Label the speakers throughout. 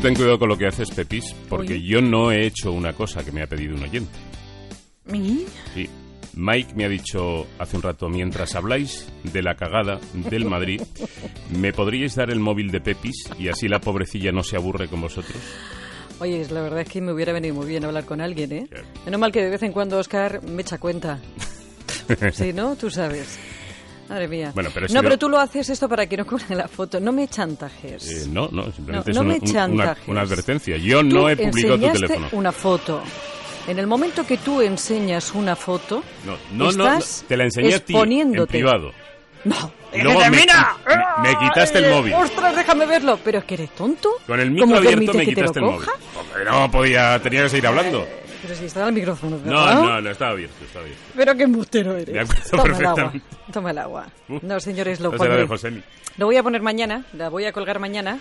Speaker 1: Tú ten cuidado con lo que haces, Pepis, porque
Speaker 2: Oye.
Speaker 1: yo no he hecho una cosa que me ha pedido un oyente.
Speaker 2: ¿Y?
Speaker 1: Sí. Mike me ha dicho hace un rato, mientras habláis de la cagada del Madrid, ¿me podríais dar el móvil de Pepis y así la pobrecilla no se aburre con vosotros?
Speaker 2: Oye, la verdad es que me hubiera venido muy bien hablar con alguien, ¿eh? Menos mal que de vez en cuando Oscar me echa cuenta. sí, ¿no? Tú sabes. Madre mía.
Speaker 1: Bueno, pero
Speaker 2: no, pero tú lo haces esto para que no cuelgue la foto. No me chantajes.
Speaker 1: Eh, no, no, simplemente
Speaker 2: No, no
Speaker 1: es
Speaker 2: me
Speaker 1: un- un- una,
Speaker 2: chantajes.
Speaker 1: una advertencia. Yo
Speaker 2: Tú
Speaker 1: no he publicado tu teléfono.
Speaker 2: una foto. En el momento que tú enseñas una foto,
Speaker 1: No, no, no,
Speaker 2: estás
Speaker 1: te la enseñé a ti en privado.
Speaker 2: No.
Speaker 1: Y luego me- me- me quitaste el
Speaker 2: Ay,
Speaker 1: móvil.
Speaker 2: Ostras, déjame verlo. ¿Pero es que eres tonto?
Speaker 1: Con el micro
Speaker 2: ¿Cómo
Speaker 1: abierto me quitaste
Speaker 2: lo
Speaker 1: el móvil.
Speaker 2: coja?
Speaker 1: Porque no podía, tenía que seguir hablando.
Speaker 2: Pero si está el micrófono
Speaker 1: No, no, no, estaba abierto, estaba abierto.
Speaker 2: Pero qué embustero eres.
Speaker 1: De acuerdo,
Speaker 2: Toma el agua. Toma el agua.
Speaker 1: Uf.
Speaker 2: No, señores, lo
Speaker 1: No de.
Speaker 2: Lo voy a poner mañana. La voy a colgar mañana.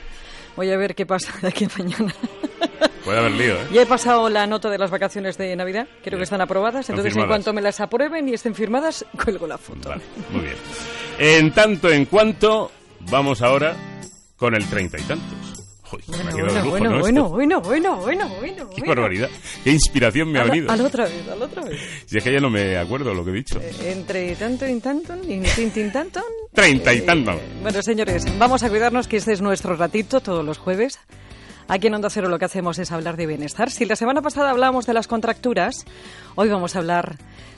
Speaker 2: Voy a ver qué pasa de aquí a mañana.
Speaker 1: Puede haber lío, ¿eh?
Speaker 2: Ya he pasado la nota de las vacaciones de Navidad. Creo
Speaker 1: Bien.
Speaker 2: que están aprobadas. Entonces, en cuanto me las aprueben y estén firmadas, cuelgo la foto.
Speaker 1: Vale, muy bien. En tanto en cuanto, vamos ahora con el treinta y me ha
Speaker 2: Bueno,
Speaker 1: de lujo,
Speaker 2: bueno,
Speaker 1: ¿no?
Speaker 2: bueno, bueno, bueno, bueno, bueno,
Speaker 1: Qué
Speaker 2: bueno.
Speaker 1: barbaridad. Qué inspiración me ha venido.
Speaker 2: a la otra vez, a la otra vez.
Speaker 1: Si es que ya no me acuerdo lo que he dicho.
Speaker 2: Eh, Entre tanto y tanto, y tanto.
Speaker 1: Treinta y
Speaker 2: Eh,
Speaker 1: tanto.
Speaker 2: Bueno, señores, vamos a cuidarnos que este es nuestro ratito todos los jueves. Aquí en Onda Cero lo que hacemos es hablar de bienestar. Si la semana pasada hablábamos de las contracturas, hoy vamos a hablar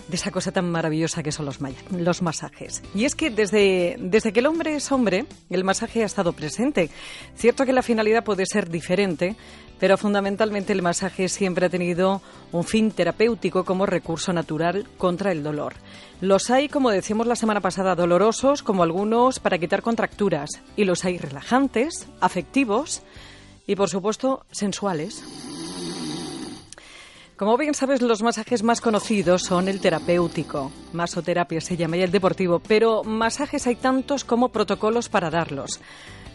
Speaker 2: de esa cosa tan maravillosa que son los, los masajes. Y es que desde, desde que el hombre es hombre, el masaje ha estado presente. Cierto que la finalidad puede ser diferente, pero fundamentalmente el masaje siempre ha tenido un fin terapéutico como recurso natural contra el dolor. Los hay, como decíamos la semana pasada, dolorosos, como algunos para quitar contracturas, y los hay relajantes, afectivos y, por supuesto, sensuales. Como bien sabes, los masajes más conocidos son el terapéutico, masoterapia se llama, y el deportivo, pero masajes hay tantos como protocolos para darlos.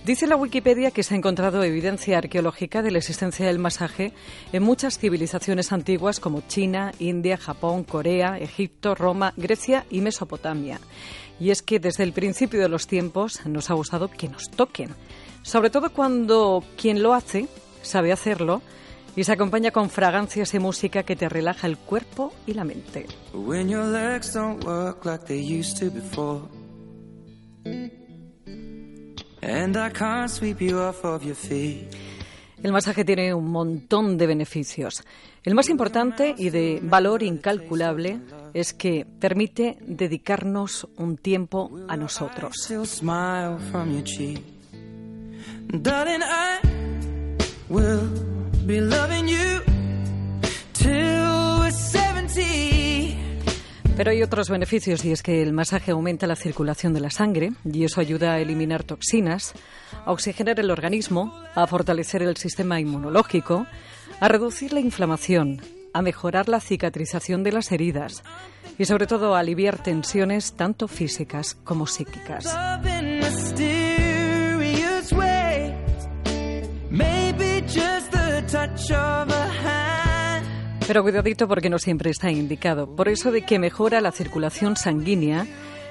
Speaker 2: Dice la Wikipedia que se ha encontrado evidencia arqueológica de la existencia del masaje en muchas civilizaciones antiguas como China, India, Japón, Corea, Egipto, Roma, Grecia y Mesopotamia. Y es que desde el principio de los tiempos nos ha gustado que nos toquen, sobre todo cuando quien lo hace sabe hacerlo y se acompaña con fragancias y música que te relaja el cuerpo y la mente. El masaje tiene un montón de beneficios. El más importante y de valor incalculable es que permite dedicarnos un tiempo a nosotros. Pero hay otros beneficios y es que el masaje aumenta la circulación de la sangre y eso ayuda a eliminar toxinas, a oxigenar el organismo, a fortalecer el sistema inmunológico, a reducir la inflamación, a mejorar la cicatrización de las heridas y sobre todo a aliviar tensiones tanto físicas como psíquicas. Pero cuidadito porque no siempre está indicado. Por eso de que mejora la circulación sanguínea,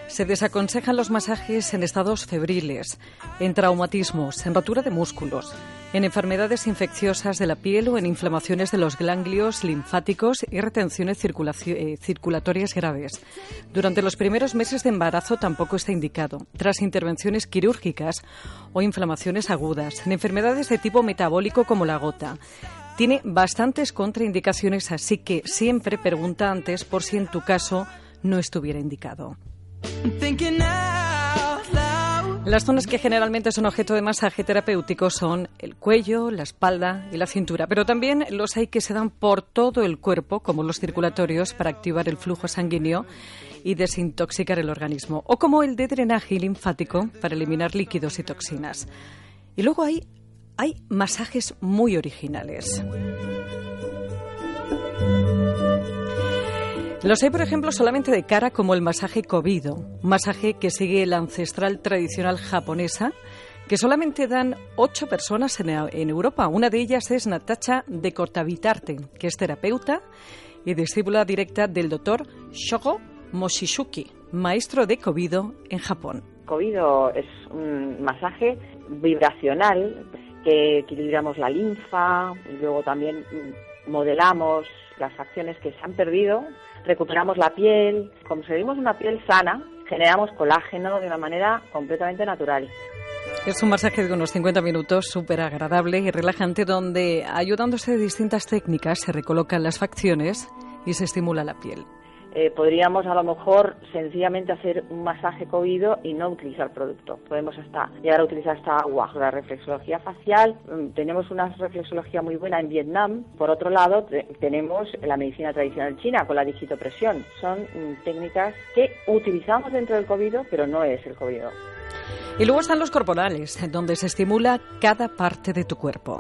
Speaker 2: se desaconsejan los masajes en estados febriles, en traumatismos, en rotura de músculos, en enfermedades infecciosas de la piel o en inflamaciones de los ganglios linfáticos y retenciones eh, circulatorias graves. Durante los primeros meses de embarazo tampoco está indicado, tras intervenciones quirúrgicas o inflamaciones agudas, en enfermedades de tipo metabólico como la gota. Tiene bastantes contraindicaciones, así que siempre pregunta antes por si en tu caso no estuviera indicado. Las zonas que generalmente son objeto de masaje terapéutico son el cuello, la espalda y la cintura, pero también los hay que se dan por todo el cuerpo, como los circulatorios, para activar el flujo sanguíneo y desintoxicar el organismo, o como el de drenaje linfático, para eliminar líquidos y toxinas. Y luego hay, hay masajes muy originales. Los hay, por ejemplo, solamente de cara como el masaje Kobido, un masaje que sigue la ancestral tradicional japonesa, que solamente dan ocho personas en, Europa. Una de ellas es Natacha de Cortavitarte, que es terapeuta y discípula directa del doctor Shogo Moshishuki, maestro de Kobido en Japón.
Speaker 3: Kobido es un masaje vibracional que equilibramos la linfa y luego también mm, modelamos las facciones que se han perdido, recuperamos la piel, conseguimos una piel sana, generamos colágeno de una manera completamente natural.
Speaker 2: Es un masaje de unos 50 minutos súper agradable y relajante donde, ayudándose de distintas técnicas, se recolocan las facciones y se estimula la piel.
Speaker 3: Eh, podríamos a lo mejor sencillamente hacer un masaje cogido y no utilizar producto. Podemos hasta llegar a utilizar esta agua. La reflexología facial, mm, tenemos una reflexología muy buena en Vietnam. Por otro lado, tenemos la medicina tradicional china con la digitopresión. Son mm, técnicas que utilizamos dentro del COVID, pero no es el COVID.
Speaker 2: Y luego están los corporales, donde se estimula cada parte de tu cuerpo.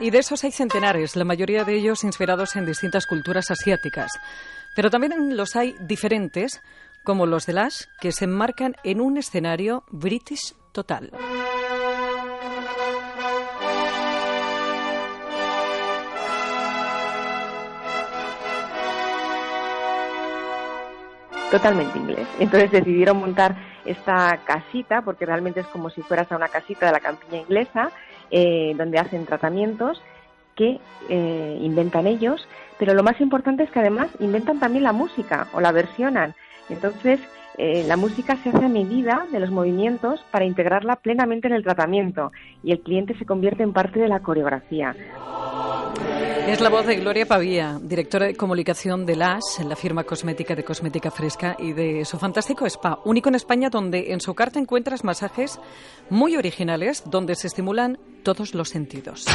Speaker 2: Y de esos hay centenares, la mayoría de ellos inspirados en distintas culturas asiáticas. Pero también los hay diferentes, como los de Lash, que se enmarcan en un escenario british total.
Speaker 3: totalmente inglés. Entonces decidieron montar esta casita, porque realmente es como si fueras a una casita de la campiña inglesa, eh, donde hacen tratamientos que eh, inventan ellos, pero lo más importante es que además inventan también la música o la versionan. Entonces, eh, la música se hace a medida de los movimientos para integrarla plenamente en el tratamiento y el cliente se convierte en parte de la coreografía.
Speaker 2: Es la voz de Gloria Pavía, directora de comunicación de LAS, en la firma cosmética de Cosmética Fresca y de su fantástico spa, único en España donde en su carta encuentras masajes muy originales donde se estimulan todos los sentidos.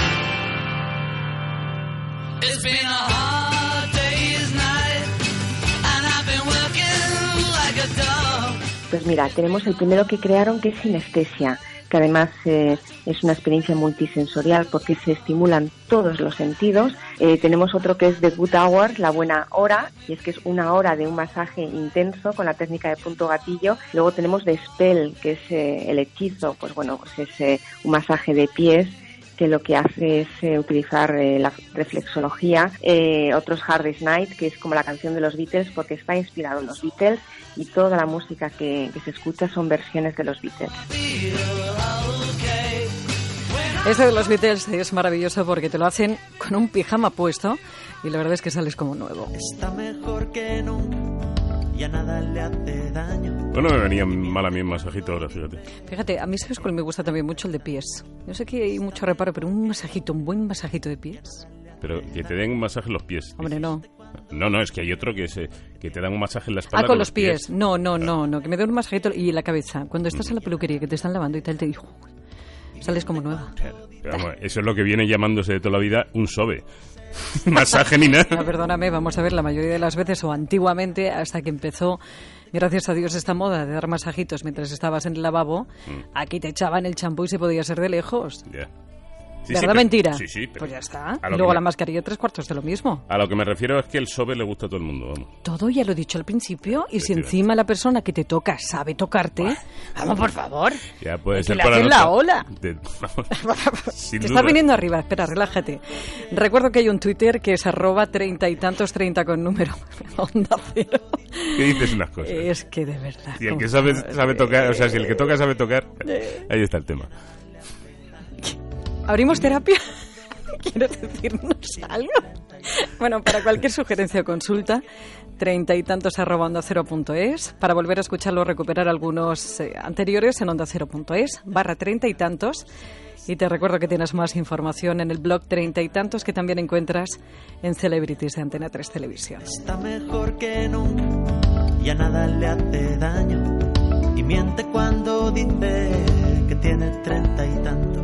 Speaker 3: Pues mira, tenemos el primero que crearon que es sinestesia que además eh, es una experiencia multisensorial porque se estimulan todos los sentidos. Eh, tenemos otro que es The Good Hour, la buena hora, y es que es una hora de un masaje intenso con la técnica de punto gatillo. Luego tenemos The Spell, que es eh, el hechizo, pues bueno, pues es un masaje de pies que lo que hace es utilizar la reflexología. otros Hardest Night, que es como la canción de los Beatles, porque está inspirado en los Beatles y toda la música que, se escucha son versiones de los Beatles.
Speaker 2: Este de los Beatles es maravilloso porque te lo hacen con un pijama puesto y la verdad es que sales como nuevo. Está mejor que nunca.
Speaker 1: Ya nada le hace daño. Bueno, me venía mal a mí el masajito ahora, fíjate.
Speaker 2: Fíjate, a mí sabes cuál me gusta también mucho el de pies. Yo sé que hay mucho reparo, pero un masajito, un buen masajito de pies.
Speaker 1: Pero que te den un masaje en los pies.
Speaker 2: Hombre, no.
Speaker 1: No, no, es que hay otro que, se, que te dan un masaje en la espalda.
Speaker 2: Ah, con, los pies. No, no, no, no, que me den un masajito y en la cabeza. Cuando estás en la peluquería, que te están lavando y tal, te digo, sales como nueva.
Speaker 1: eso es lo que viene llamándose de toda la vida un sobe. Masaje ni nada.
Speaker 2: perdóname, vamos a ver, la mayoría de las veces o antiguamente, hasta que empezó gracias a Dios esta moda de dar masajitos mientras estabas en el lavabo, mm. aquí te echaban el champú y se podía ser de lejos. ¿Verdad mentira?
Speaker 1: Sí, sí.
Speaker 2: pues ya está. Y luego la mascarilla tres cuartos de lo mismo.
Speaker 1: A lo que me refiero es que el sobe le gusta a todo el mundo.
Speaker 2: Todo ya lo he dicho al principio. Y si encima la persona que te toca sabe tocarte, vamos, por favor.
Speaker 1: Ya puede ser
Speaker 2: que le la ola. te estás viniendo arriba. Espera, relájate. Recuerdo que hay un Twitter que es arroba treinta y tantos treinta con número onda cero.
Speaker 1: ¿Qué dices unas cosas?
Speaker 2: Es que de verdad.
Speaker 1: Si el que sabe, sabe tocar, o sea, si el que toca sabe tocar, eh. ahí está el tema.
Speaker 2: ¿Abrimos terapia? ¿Quieres decirnos algo? Bueno, para cualquier sugerencia o consulta, treinta y tantos arroba onda cero punto es. Para volver a escucharlo recuperar algunos eh, anteriores en onda cero punto es, barra treinta y tantos. Y te recuerdo que tienes más información en el blog treinta y tantos que también encuentras en Celebrities de Antena 3 Televisión. Está mejor que nunca, ya nada le hace daño. Y miente cuando dice que tiene treinta y tantos.